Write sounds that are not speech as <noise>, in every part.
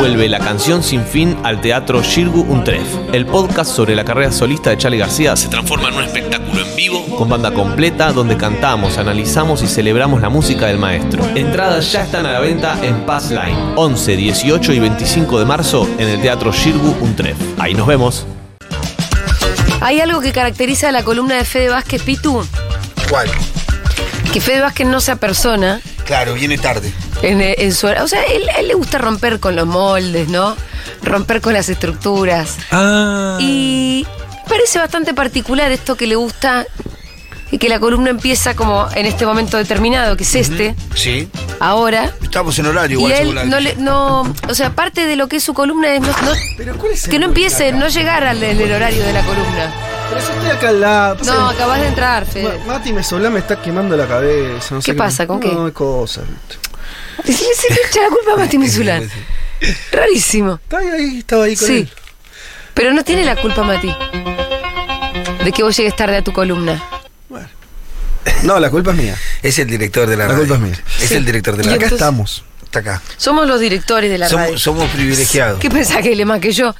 vuelve La canción sin fin al teatro Shirgu Untref. El podcast sobre la carrera solista de Charlie García se transforma en un espectáculo en vivo con banda completa donde cantamos, analizamos y celebramos la música del maestro. Entradas ya están a la venta en Pass Line. 11, 18 y 25 de marzo en el teatro Shirgu Untref. Ahí nos vemos. Hay algo que caracteriza a la columna de Fede Vázquez Pitu, ¿Cuál? que Fede Vázquez no sea persona. Claro, viene tarde. En, en su, o sea, él, le gusta romper con los moldes, ¿no? Romper con las estructuras. Ah. Y parece bastante particular esto que le gusta y que la columna empieza como en este momento determinado, que es este, Sí. ahora. Estamos en horario Y igual. según la él no le, no, o sea, parte de lo que es su columna es no- no- Pero ¿cuál es que no empiece, acá? no llegar al el horario de la columna. Pero si estoy acá al lado. No, acabas de entrar, Fede. Ma- Mati me solá me está quemando la cabeza. No sé ¿Qué pasa? ¿Con no, qué? hay cosas. Decirle, se le echa la culpa a Mati <laughs> Mesulán. Rarísimo. Estaba ahí, estaba ahí con Sí. él. Pero no tiene la culpa, Mati. De que vos llegues tarde a tu columna. No, la culpa es mía. Es el director de la, La radio. culpa es mía. Es Sí. el director de Y la Acá radio. entonces- estamos. Está acá. Somos los directores de la radio. Somos, somos privilegiados. ¿Qué pensás que le más que yo?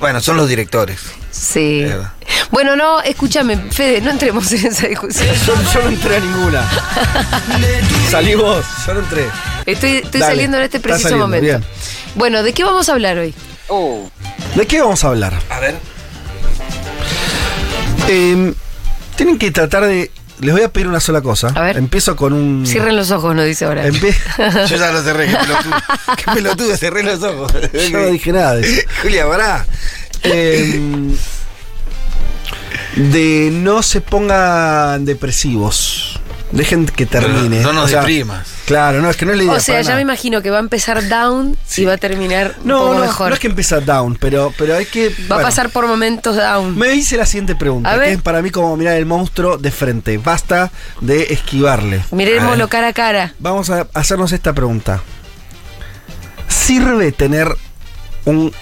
Bueno, son los directores. Sí. Verdad. Bueno, no, escúchame, Fede, no entremos en esa discusión. Yo, yo no entré a ninguna. Salí vos, yo no entré. Estoy, estoy Dale, saliendo en este preciso saliendo, momento. bien. Bueno, ¿de qué vamos a hablar hoy? ¿De qué vamos a hablar? A ver. Eh, tienen que tratar de. Les voy a pedir una sola cosa. A ver. Empiezo con un. Cierren los ojos, nos dice ahora. Empie- <laughs> Yo ya lo cerré, qué pelotudo. <laughs> qué pelotudo, cerré los ojos. Yo no dije nada de eso. <laughs> Julia, pará. Eh, de no se pongan depresivos. Dejen que termine. No, no nos O sea, deprimas. Claro, no, es que no es la idea. o sea, ya nada. me imagino que va a empezar down y va a terminar un No, poco no, mejor. no es que empieza down, pero, pero hay que. Va a pasar por momentos down. Me hice la siguiente pregunta, A que es para mí como mirar el monstruo de frente. Basta de esquivarle. Miremoslo cara a cara. Vamos a hacernos esta pregunta. ¿Sirve tener un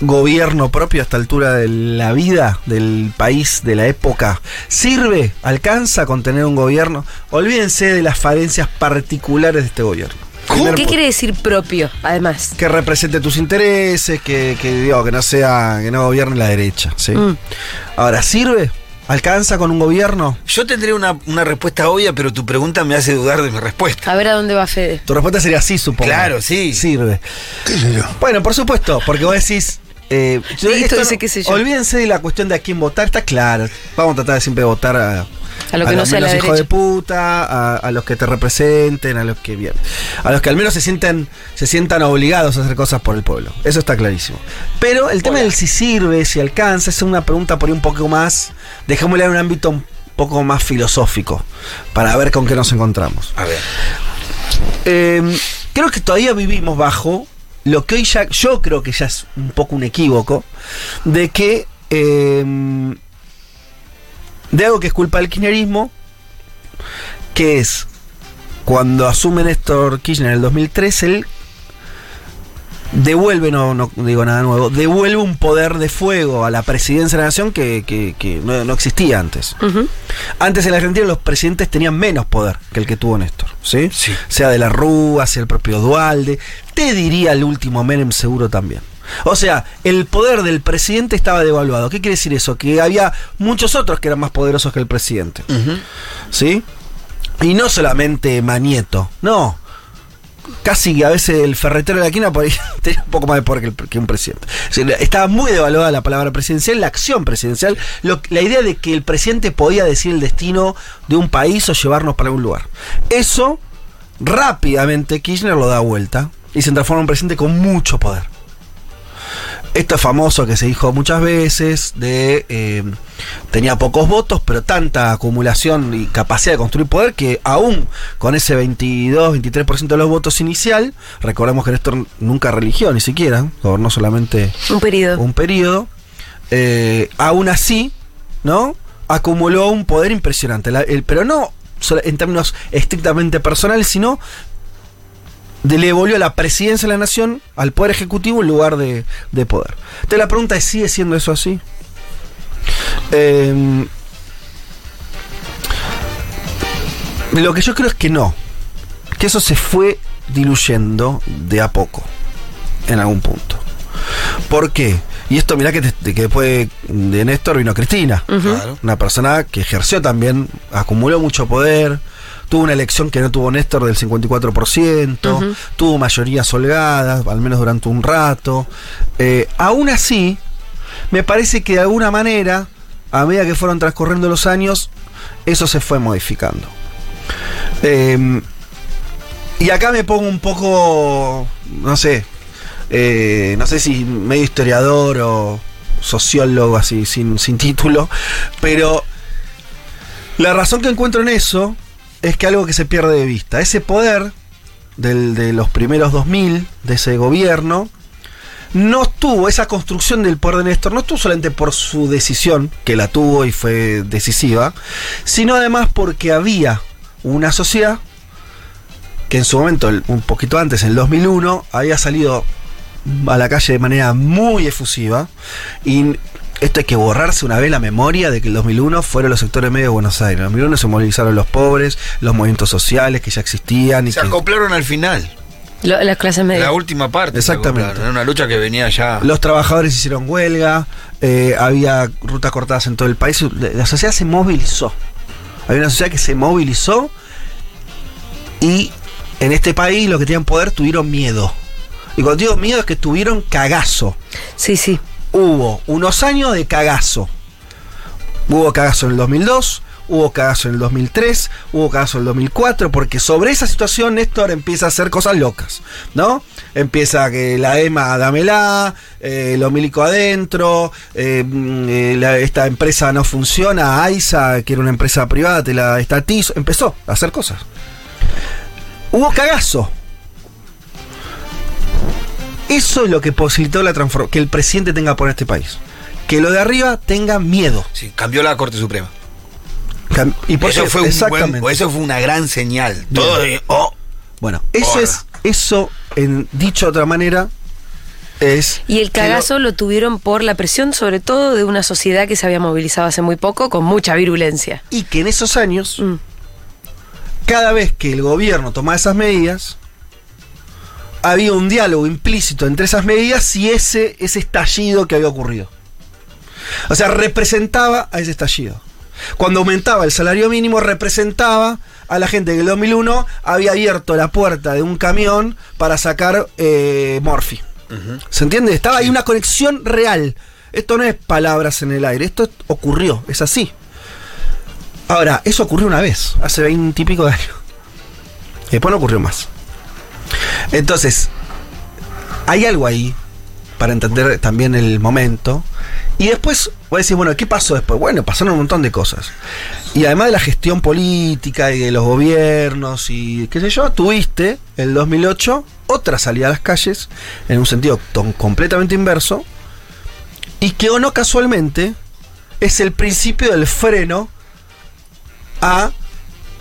gobierno propio a esta altura de la vida, del país, de la época? ¿Sirve? ¿Alcanza con tener un gobierno? Olvídense de las falencias particulares de este gobierno. ¿Qué punto. quiere decir propio, además? Que represente tus intereses, que, que, digo, que no sea, que no gobierne la derecha. ¿sí? Mm. Ahora, ¿sirve? ¿Alcanza con un gobierno? Yo tendría una, una respuesta obvia, pero tu pregunta me hace dudar de mi respuesta. A ver a dónde va Fede. Tu respuesta sería sí, supongo. Claro, sí. Sirve. Bueno, por supuesto, porque vos decís. Eh, yo- Listo, esto dice no- qué sé yo. Olvídense de la cuestión de a quién votar, está claro. Vamos a tratar de siempre votar a, A lo que no los sea la menos hijos de puta, a, a los que te representen, a los que bien, a los que al menos se sientan, se sientan obligados a hacer cosas por el pueblo. Eso está clarísimo. Pero el tema del si sirve, si alcanza, es una pregunta por ahí un poco más, dejémosle en un ámbito un poco más filosófico, para ver con qué nos encontramos. A ver. Eh, creo que todavía vivimos bajo lo que hoy ya, yo creo que ya es un poco un equívoco, de que eh, de algo que es culpa del kirchnerismo, que es cuando asume Néstor Kirchner en el 2003, él devuelve, no, no digo nada nuevo, devuelve un poder de fuego a la presidencia de la nación que, que- que no, no existía antes. Antes en la Argentina los presidentes tenían menos poder que el que tuvo Néstor, ¿sí? Sí. Sea de la Rúa, sea el propio Dualde, te diría el último Menem seguro también. O sea, el poder del presidente estaba devaluado. ¿Qué quiere decir eso? Que había muchos otros que eran más poderosos que el presidente. ¿Sí? Y no solamente Manieto, no. Casi a veces el ferretero de la esquina <laughs> tenía un poco más de poder que, un presidente. Estaba muy devaluada la palabra presidencial, la acción presidencial, lo- la idea de que el presidente podía decir el destino de un país o llevarnos para algún lugar. Eso rápidamente Kirchner lo da vuelta y se transforma en un presidente con mucho poder. Esto es famoso que se dijo muchas veces de eh, tenía pocos votos, pero tanta acumulación y capacidad de construir poder que aún con ese 22, 23% de los votos inicial, recordemos que Néstor nunca religió ni siquiera, gobernó solamente Un periodo. un periodo, eh, aún así, ¿no? Acumuló un poder impresionante, La- el- pero no en términos estrictamente personales, sino le volvió a la presidencia de la nación al poder ejecutivo en lugar de, de poder. Entonces la pregunta es, ¿sigue siendo eso así? Eh, lo que yo creo es que no, que eso se fue diluyendo de a poco. en algún punto. ¿Por qué? Y esto, mirá que, te- que después de Néstor vino Cristina. Una persona que ejerció también, acumuló mucho poder, tuvo una elección que no tuvo Néstor del 54%, tuvo mayorías holgadas, al menos durante un rato. Eh, aún así, me parece que de alguna manera, a medida que fueron transcurriendo los años, eso se fue modificando. Eh, y acá me pongo un poco, no sé, eh, no sé si medio historiador o sociólogo así, sin, sin título, pero la razón que encuentro en eso es que algo que se pierde de vista, ese poder de los primeros 2000, de ese gobierno, no estuvo, esa construcción del poder de Néstor, no estuvo solamente por su decisión, que la tuvo y fue decisiva, sino además porque había una sociedad que en su momento, un poquito antes, en el 2001, había salido a la calle de manera muy efusiva. Y esto hay que borrarse una vez la memoria de que el 2001 fueron los sectores medios de Buenos Aires. En el 2001 se movilizaron los pobres, los movimientos sociales que ya existían. Y Se que acoplaron al final. Lo- las clases medias. La última parte. Exactamente. Era una lucha que venía ya. los trabajadores hicieron huelga, eh, había rutas cortadas en todo el país. La sociedad se movilizó. Había una sociedad que se movilizó y en este país los que tenían poder tuvieron miedo. Y cuando digo miedo es que tuvieron cagazo. Sí, sí. Hubo unos años de cagazo. Hubo cagazo en el 2002, hubo cagazo en el 2003, hubo cagazo en el 2004, porque sobre esa situación Néstor empieza a hacer cosas locas, ¿no? Empieza que la EMA, dámela, eh, lo milico adentro, eh, mm, eh, esta empresa no funciona, AISA, que era una empresa privada, te la estatizo, empezó a hacer cosas. Hubo cagazo. Eso es lo que posibilitó la transformación, que el presidente tenga por este país. Que lo de arriba tenga miedo. Sí, cambió la Corte Suprema. Cam- Y por eso, fue un buen- eso fue una gran señal. Todo de, oh, Bueno, eso Ahora. es, eso, en dicho de otra manera, es. Y el lo- cagazo lo tuvieron por la presión, sobre todo de una sociedad que se había movilizado hace muy poco con mucha virulencia. y que en esos años, Mm. cada vez que el gobierno tomaba esas medidas, había un diálogo implícito entre esas medidas y ese, ese estallido que había ocurrido. O sea, representaba a ese estallido. Cuando aumentaba el salario mínimo, representaba a la gente que en el 2001 había abierto la puerta de un camión para sacar eh, Morphy. ¿Se entiende? Estaba ahí una conexión real. Esto no es palabras en el aire, esto ocurrió, es así. Ahora, eso ocurrió una vez, hace veinte y pico de años. Y después no ocurrió más. Entonces, hay algo ahí para entender también el momento. Y después, voy a decir, bueno, ¿qué pasó después? Bueno, pasaron un montón de cosas. Y además de la gestión política y de los gobiernos y qué sé yo, tuviste el 2008 otra salida a las calles en un sentido completamente inverso y que o no casualmente es el principio del freno a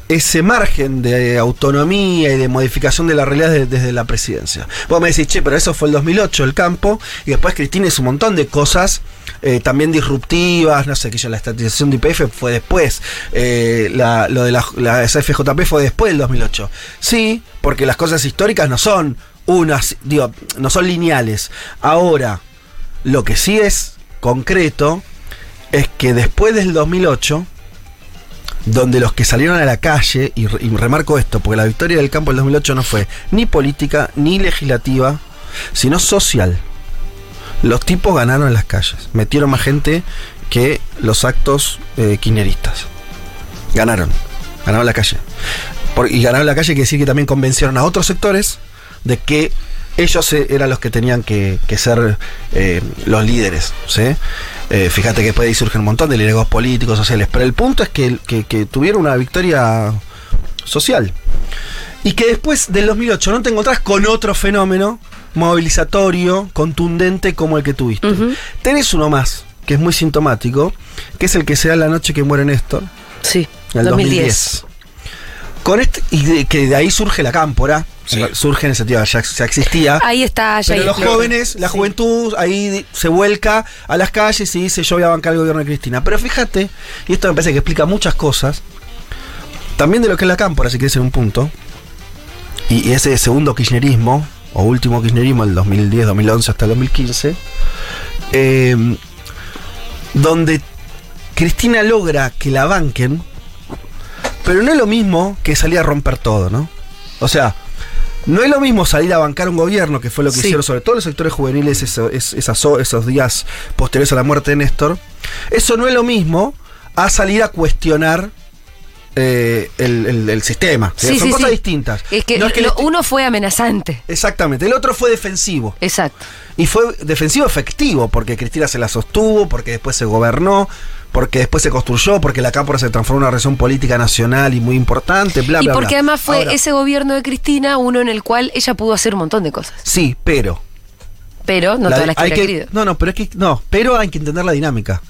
ese margen de autonomía y de modificación de la realidad de- desde la presidencia. Vos me decís, che, pero eso fue el 2008, el campo, y después Cristina hizo un montón de cosas eh, también disruptivas, no sé, que yo, la estatización de IPF fue después, eh, lo de la, la SFJP fue después del 2008. Sí, porque las cosas históricas no son unas, digo, no son lineales. Ahora, lo que sí es concreto es que después del 2008, donde los que salieron a la calle, y, re- y remarco esto, porque la victoria del campo del 2008 no fue ni política ni legislativa, sino social. Los tipos ganaron en las calles, metieron más gente que los actos eh, kirchneristas. Ganaron, ganaron la calle. Por- y ganaron la calle quiere decir que también convencieron a otros sectores de que ellos eh, eran los que tenían que, que ser eh, los líderes. ¿sí? Eh, fíjate que después de ahí surgen un montón de liderazgos políticos, sociales. Pero el punto es que, que- que tuvieron una victoria social. Y que después del 2008 no te encontrás con otro fenómeno movilizatorio, contundente como el que tuviste. Tenés uno más, que es muy sintomático, que es el que se da la noche que muere Néstor, Sí, en el 2010. 2010. Con este, y de- que de ahí surge la cámpora, Sí. surge en ese sentido, ya, ya existía. Ahí está, ya Pero los jóvenes, la Sí. juventud, ahí se vuelca a las calles y dice yo voy a bancar el gobierno de Cristina. Pero fíjate, y esto me parece que explica muchas cosas, también de lo que es la cámpora, si quieres en un punto, y, y ese segundo kirchnerismo, o último kirchnerismo, el 2010, 2011 hasta el 2015, eh, donde Cristina logra que la banquen, pero no es lo mismo que salir a romper todo, ¿no? O sea, no es lo mismo salir a bancar un gobierno, que fue lo que Sí. hicieron sobre todo los sectores juveniles eso- es- esas esos días posteriores a la muerte de Néstor. Eso no es lo mismo a salir a cuestionar eh, el, el- el sistema. Sí, Son sí, cosas sí. distintas. Es que, No es que lo- uno fue amenazante. Exactamente. El otro fue defensivo. Exacto. Y fue defensivo efectivo, porque Cristina se la sostuvo, porque después se gobernó, porque después se construyó, porque la Cámpora se transformó en una región política nacional y muy importante, bla, y bla, porque bla. además fue Ahora, ese gobierno de Cristina uno en el cual ella pudo hacer un montón de cosas. Sí, pero. Pero no la- todas las que hay hubiera que- querido. No, no, pero es que. No, pero hay que entender la dinámica.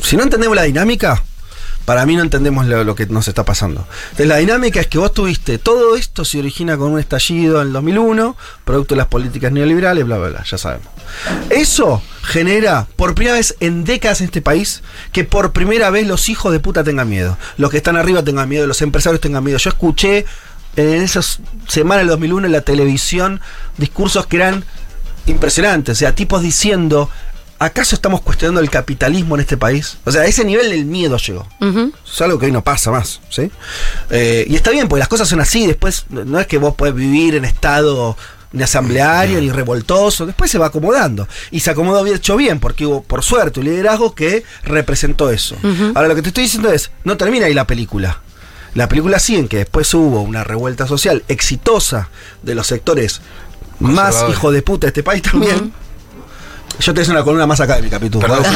Si no entendemos la dinámica, para mí no entendemos lo, que nos está pasando. Entonces, la dinámica es que vos tuviste. Todo esto se origina con un estallido en el 2001, producto de las políticas neoliberales, bla, bla, bla, ya sabemos. Eso genera, por primera vez en décadas en este país, que por primera vez los hijos de puta tengan miedo. Los que están arriba tengan miedo, los empresarios tengan miedo. Yo escuché en esas semanas del 2001 en la televisión discursos que eran impresionantes. O sea, tipos diciendo, ¿acaso estamos cuestionando el capitalismo en este país? O sea, a ese nivel del miedo llegó. Es algo que hoy no pasa más, ¿sí? Eh, y está bien, porque las cosas son así. Después, no es que vos podés vivir en estado ni asambleario ni revoltoso. Después se va acomodando. Y se acomodó bien, hecho bien, porque hubo, por suerte, un liderazgo que representó eso. Ahora, lo que te estoy diciendo es, no termina ahí la película. La película sigue en que después hubo una revuelta social exitosa de los sectores más hijos de puta de este país también. Yo te hice una columna más académica, Pitu. Perdón. <laughs>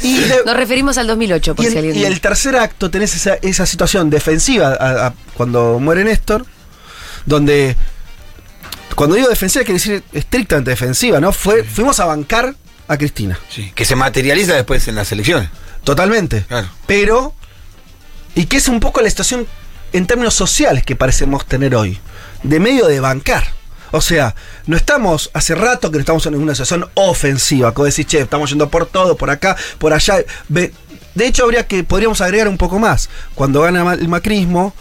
Y de- Nos referimos al 2008, por y, si el, alguien... y el tercer acto tenés esa, esa situación defensiva a- a- cuando muere Néstor, donde cuando digo defensiva quiere decir estrictamente defensiva, ¿no? Fue, fuimos a bancar a Cristina, Sí, que se materializa después en las elecciones. totalmente. Claro. Pero, y que es un poco la situación en términos sociales que parecemos tener hoy, de medio de bancar. O sea, no estamos, hace rato que no estamos en una situación ofensiva, como decir, che, estamos yendo por todo, por acá, por allá. De hecho, habría que, podríamos agregar un poco más. Cuando gana el macrismo,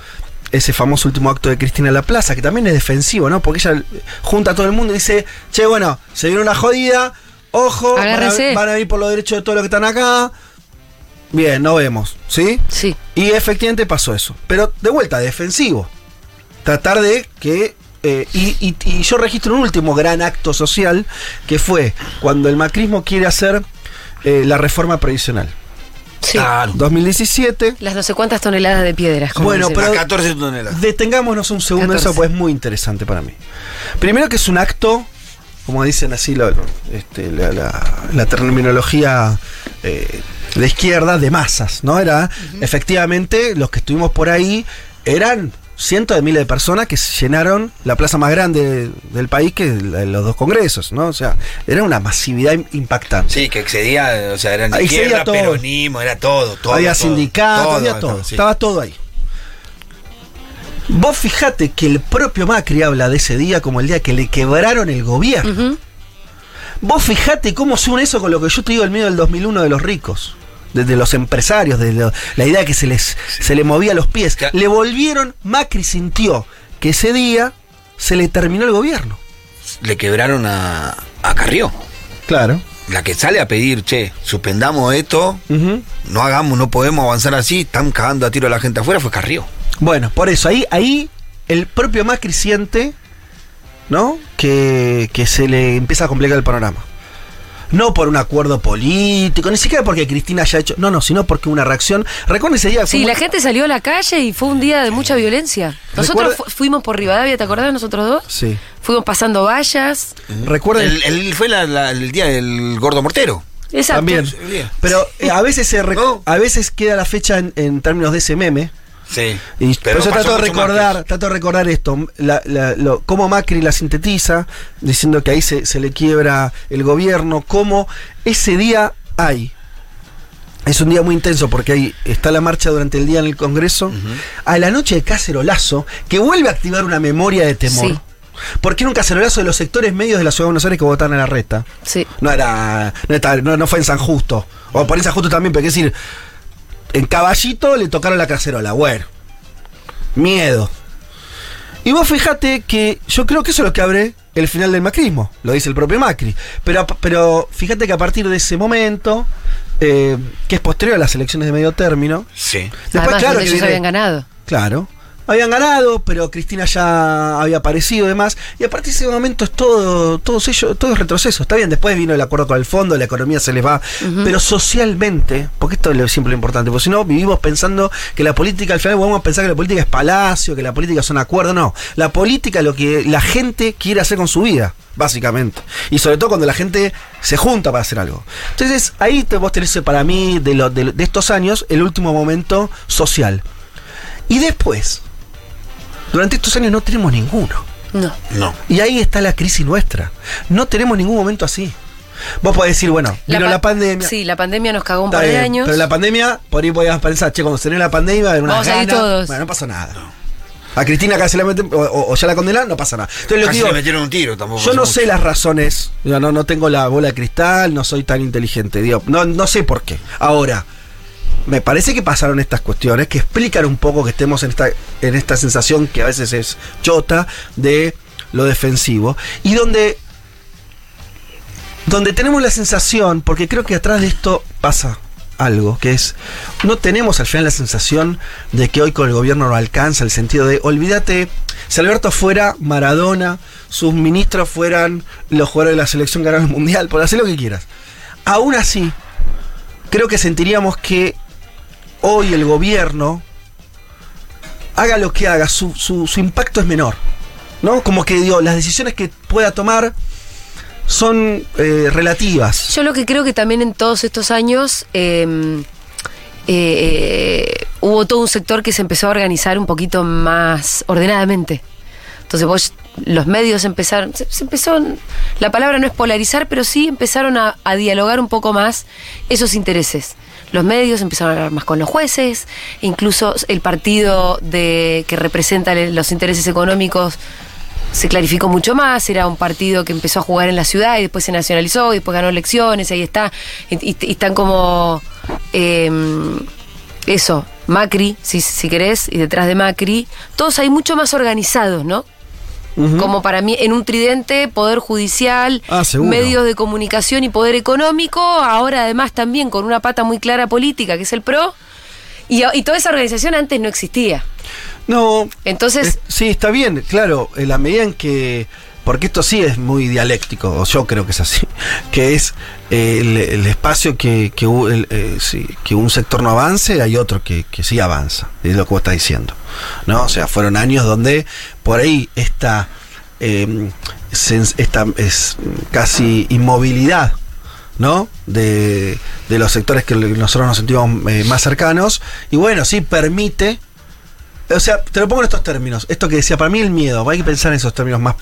ese famoso último acto de Cristina en la Plaza, que también es defensivo, ¿no? Porque ella junta a todo el mundo y dice, che, bueno, se viene una jodida, ojo, van a, Agárrense. van a ir por los derechos de todos los que están acá. Bien, no vemos, ¿sí? Sí. Y efectivamente pasó eso. Pero de vuelta, defensivo. Tratar de que. Eh, y, y- y yo registro un último gran acto social que fue cuando el macrismo quiere hacer eh, la reforma previsional. Sí. Claro. 2017. Las no sé cuántas toneladas de piedras. como Bueno, pero- 14 toneladas. Detengámonos un segundo en eso, 14. pues es muy interesante para mí. Primero que es un acto, como dicen así lo- este, la, la- la terminología eh, de izquierda, de masas, ¿no? Era, efectivamente, los que estuvimos por ahí eran cientos de miles de personas que llenaron la plaza más grande del país que los dos congresos, ¿no? O sea, era una masividad im- impactante. Sí, que excedía, o sea, eran izquierda, todo. peronismo, era todo, todo. había todo, sindicatos, había todo. sí. Estaba todo ahí. Vos fijate que el propio Macri habla de ese día como el día que le quebraron el gobierno. Vos fijate cómo se une eso con lo que yo te digo el miedo del 2001 de los ricos. De, de los empresarios, de lo- la idea que se les se le movía los pies. Ya. Le volvieron, Macri sintió que ese día se le terminó el gobierno. Le quebraron a, a Carrió. Claro. La que sale a pedir, che, suspendamos esto, no hagamos, no podemos avanzar así, están cagando a tiro a la gente afuera, fue Carrió. Bueno, por eso, ahí, ahí el propio Macri siente, ¿no? Que, que se le empieza a complicar el panorama. No por un acuerdo político, ni siquiera porque Cristina haya hecho. No, no, sino porque una reacción. Recuerden ese día. Sí, muy- la gente salió a la calle y fue un día de mucha violencia. Nosotros fu- fuimos por Rivadavia, ¿te acordás nosotros dos? Sí. Fuimos pasando vallas. Recuerden. El, el- fue la- la- el día del gordo mortero. Exacto. También. Pero eh, a veces se a veces queda la fecha en, en términos de ese meme. Sí. Y Pero por eso trato de recordar, trato de recordar esto, la, la- lo- cómo Macri la sintetiza, diciendo que ahí se, se le quiebra el gobierno, cómo ese día hay. Es un día muy intenso porque ahí está la marcha durante el día en el Congreso. A la noche de cacerolazo, que vuelve a activar una memoria de temor. Sí. Porque era un cacerolazo de los sectores medios de la ciudad de Buenos Aires que votaron a la reta. Sí. No era. No, está- no- no fue en San Justo. O por en San Justo también, pero hay que decir. En Caballito le tocaron la cacerola. Bueno. Miedo. Y vos fíjate que yo creo que eso es lo que abre el final del macrismo, lo dice el propio Macri. Pero, a- pero fíjate que a partir de ese momento, eh, que es posterior a las elecciones de medio término, Sí. después Además, claro que ellos viene- habían ganado. Claro. Habían ganado, pero Cristina ya había aparecido y demás. Y a partir de ese momento es todo, todos ellos, todo es retroceso. Está bien, después vino el acuerdo con el fondo, la economía se les va. Pero socialmente, porque esto es siempre lo importante, porque si no vivimos pensando que la política, al final vamos a pensar que la política es palacio, que la política son acuerdos. No, la política es lo que la gente quiere hacer con su vida, básicamente. Y sobre todo cuando la gente se junta para hacer algo. Entonces, ahí te, vos tenés para mí, de, lo- de- de estos años, el último momento social. Y después, durante estos años no tenemos ninguno. No. No. Y ahí está la crisis nuestra. No tenemos ningún momento así. Vos podés decir, bueno, vino la, pa- pandemia. Sí, la pandemia nos cagó un está par de bien, años. Pero la pandemia, por ahí podías pensar, che, cuando se termine la pandemia, va a haber una Vamos a ir todos. Bueno, no pasó nada. A Cristina se la meten, o, ya la condenan, no pasa nada. Entonces, lo que Casi digo, le metieron un tiro tampoco. yo no mucho. sé las razones, yo no, no tengo la bola de cristal, no soy tan inteligente, digo, no, no sé por qué. Ahora, me parece que pasaron estas cuestiones que explican un poco que estemos en esta, en esta sensación que a veces es chota de lo defensivo y donde donde tenemos la sensación, porque creo que atrás de esto pasa algo, que es, no tenemos al final la sensación de que hoy con el gobierno no alcanza el sentido de, olvídate, si Alberto fuera Maradona, sus ministros fueran los jugadores de la selección ganaron el mundial, por hacer lo que quieras. Aún así, creo que sentiríamos que hoy el gobierno, haga lo que haga, su, su- impacto es menor. ¿No? Como que digo, las decisiones que pueda tomar son eh, relativas. Yo lo que creo que también en todos estos años eh, eh, hubo todo un sector que se empezó a organizar un poquito más ordenadamente. Entonces vos, los medios empezaron, se, empezó, la palabra no es polarizar, pero sí empezaron a dialogar un poco más esos intereses. Los medios empezaron a hablar más con los jueces, incluso el partido de, que representa los intereses económicos se clarificó mucho más, era un partido que empezó a jugar en la ciudad y después se nacionalizó y después ganó elecciones, ahí está, y, y- y están como eh, eso, Macri, si, si querés, y detrás de Macri, todos ahí mucho más organizados, ¿no? Como para mí, en un tridente, poder judicial, Ah, medios de comunicación y poder económico, ahora además también con una pata muy clara política, que es el PRO, y, y toda esa organización antes no existía. No. Entonces- es- sí, está bien, claro, en la medida en que. Porque esto sí es muy dialéctico, o yo creo que es así, <laughs> que es eh, el, espacio que, eh, que un sector no avance, hay otro que, que sí avanza, es lo que vos estás diciendo. ¿no? O sea, fueron años donde por ahí esta, sens- esta es casi inmovilidad ¿no? De, de los sectores que nosotros nos sentimos eh, más cercanos. Y bueno, sí permite. O sea, te lo pongo en estos términos. Esto que decía, para mí el miedo, hay que pensar en esos términos más.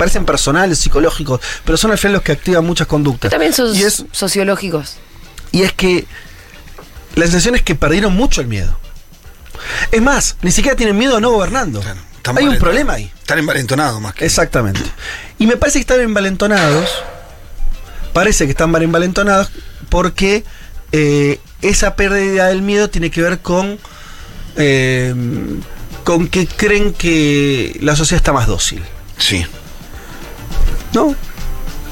Parecen personales, psicológicos, pero son al final los que activan muchas conductas. También son y, es, sociológicos. y es que la sensación es que perdieron mucho el miedo. Es más, ni siquiera tienen miedo a no gobernando. Claro, Hay un problema ahí. Están envalentonados más que. Exactamente. Y me parece que están envalentonados. Parece que están mal envalentonados porque eh, esa pérdida del miedo tiene que ver con. eh, con que creen que la sociedad está más dócil. Sí. ¿No?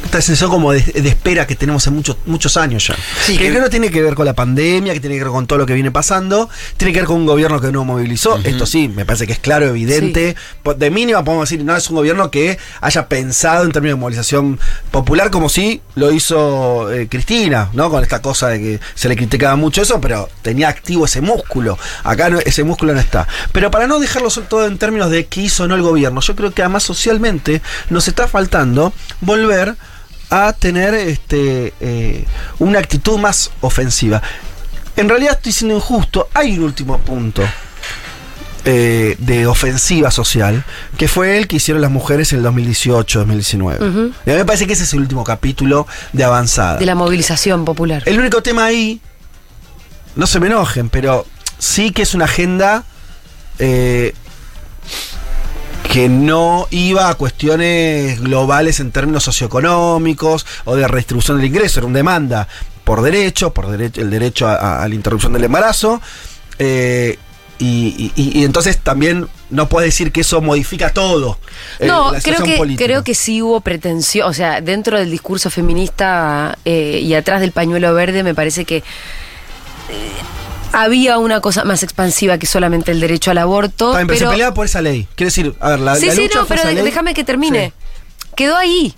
Esta sensación como de, de espera que tenemos en muchos, muchos años ya. Sí, que, que- que no tiene que ver con la pandemia, que tiene que ver con todo lo que viene pasando, tiene que ver con un gobierno que no movilizó. Esto sí, me parece que es claro, evidente. De mínima podemos decir, no es un gobierno que haya pensado en términos de movilización popular como si lo hizo eh, Cristina, ¿no? Con esta cosa de que se le criticaba mucho eso, pero tenía activo ese músculo. Acá no- ese músculo no está. Pero para no dejarlo todo en términos de qué hizo o no el gobierno, yo creo que además socialmente nos está faltando volver a tener este, eh, una actitud más ofensiva. En realidad estoy siendo injusto. Hay un último punto eh, de ofensiva social, que fue el que hicieron las mujeres en el 2018-2019. Ujú. Y a mí me parece que ese es el último capítulo de avanzada. De la movilización popular. El único tema ahí, no se me enojen, pero sí que es una agenda eh, que no iba a cuestiones globales en términos socioeconómicos o de redistribución del ingreso, era una demanda por derecho, por derecho, el derecho a, a la interrupción del embarazo. eh, y, y- y entonces también no puedes decir que eso modifica todo. eh, No, la creo que, política. creo que sí hubo pretensión, o sea, dentro del discurso feminista eh, y atrás del pañuelo verde me parece que había una cosa más expansiva que solamente el derecho al aborto. Está bien, pero se peleaba por esa ley. Quiero decir, a ver, la, sí, la sí, lucha no, pero déjame que termine. Quedó ahí.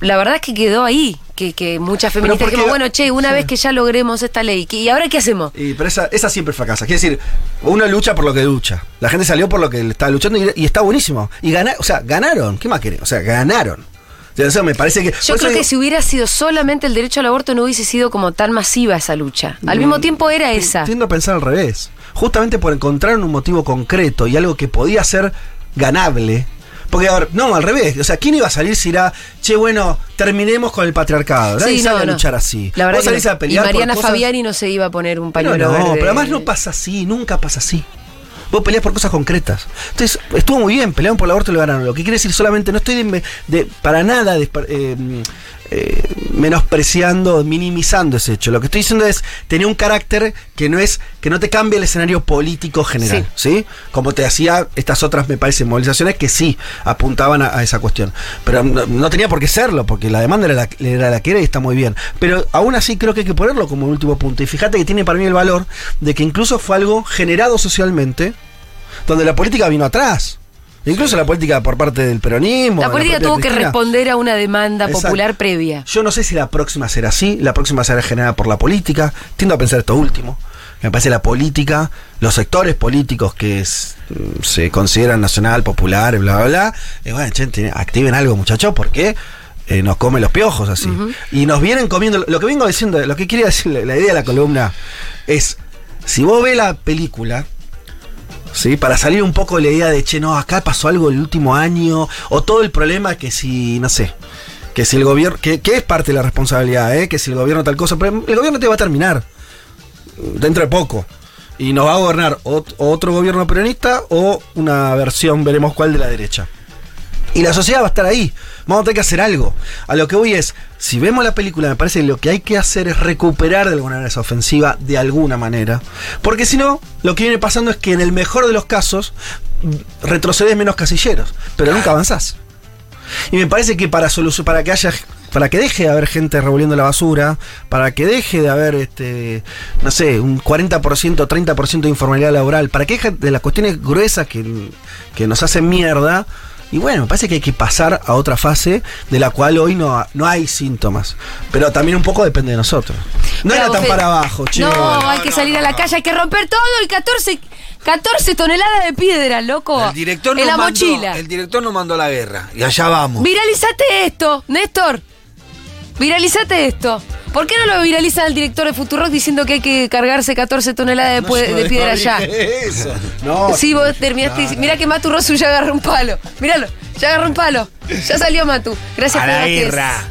La verdad es que quedó ahí. Que, que muchas feministas dijimos, bueno, che, una sí. vez que ya logremos esta ley, ¿qué- ¿y ahora qué hacemos? Y, pero esa, esa siempre fracasa. Quiere decir, uno lucha por lo que lucha. La gente salió por lo que estaba luchando y, y está buenísimo. Y gana, o sea, ganaron. ¿Qué más quieren? O sea, ganaron. O sea, me parece que. Yo creo que si hubiera sido solamente el derecho al aborto no hubiese sido como tan masiva esa lucha. Al Mm, mismo tiempo era esa. Tiendo a pensar al revés. Justamente por encontrar un motivo concreto y algo que podía ser ganable. Porque, a ver, no, al revés. O sea, ¿quién iba a salir si era, che, bueno, terminemos con el patriarcado? Nadie Sí, sale no, a no. luchar así. La verdad Vos que salís no. a pelear y por Mariana cosas- Fabiani no se iba a poner un pañuelo no, verde. pero además no pasa así, nunca pasa así. Vos peleás por cosas concretas. Entonces, estuvo muy bien, pelearon por el aborto y lo ganaron. Lo que quiere decir solamente, no estoy de- para nada de- eh, eh, menospreciando, minimizando ese hecho. Lo que estoy diciendo es, tenía un carácter que no es, que no te cambia el escenario político general, ¿sí? Como te hacía estas otras, me parece, movilizaciones que sí apuntaban a, a esa cuestión. Pero no, no tenía por qué serlo, porque la demanda era la, era la que era y está muy bien. Pero aún así creo que hay que ponerlo como último punto. Y fíjate que tiene para mí el valor de que incluso fue algo generado socialmente, donde la política vino atrás. Incluso la política por parte del peronismo. La política tuvo que responder a una demanda Exacto. popular previa. Yo no sé si la próxima será así, la próxima será generada por la política. Tiendo a pensar esto último. Me parece la política, los sectores políticos que es- mm, se consideran nacional, popular, bla, bla, bla. eh, bueno, tiene- activen algo, muchachos, porque eh, nos come los piojos así. Y nos vienen comiendo. Lo que vengo diciendo, lo que quería decir, la la idea de la columna es: si vos ves la película, ¿sí? Para salir un poco de la idea de, che, no, acá pasó algo el último año, o todo el problema que si, no sé, que si el gobierno, que, es parte de la responsabilidad, ¿eh? que si el gobierno tal cosa, pero el gobierno te va a terminar dentro de poco. Y nos va a gobernar ot- otro gobierno peronista o una versión, veremos cuál, de la derecha. Y la sociedad va a estar ahí. Vamos a tener que hacer algo. A lo que voy es, si vemos la película, me parece que lo que hay que hacer es recuperar de alguna manera esa ofensiva, de alguna manera. Porque si no, lo que viene pasando es que en el mejor de los casos, retrocedes menos casilleros, pero nunca avanzás. Y me parece que para solucionar, para que haya para que deje de haber gente revolviendo la basura, para que deje de haber este no sé, un 40%, 30% de informalidad laboral, para que deje de las cuestiones gruesas que, que nos hacen mierda. Y bueno, me parece que hay que pasar a otra fase de la cual hoy no, no hay síntomas. Pero también un poco depende de nosotros. No Pero, era tan Fe- para abajo, che. No, hay que salir a la calle, hay que romper todo y 14, 14 toneladas de piedra, loco. El director, en nos la mandó, mochila. el director nos mandó a la guerra. Y allá vamos. Viralizate esto, Néstor. Viralizate esto. ¿Por qué no lo viralizan al director de Futurock diciendo que hay que cargarse 14 toneladas de, No, pue- yo de no piedra dije allá? Eso. No, Sí, vos terminaste. diciendo- Mira que Matu Rosu ya agarró un palo. Míralo, ya agarró un palo. Ya salió Matu. Gracias A por la guerra.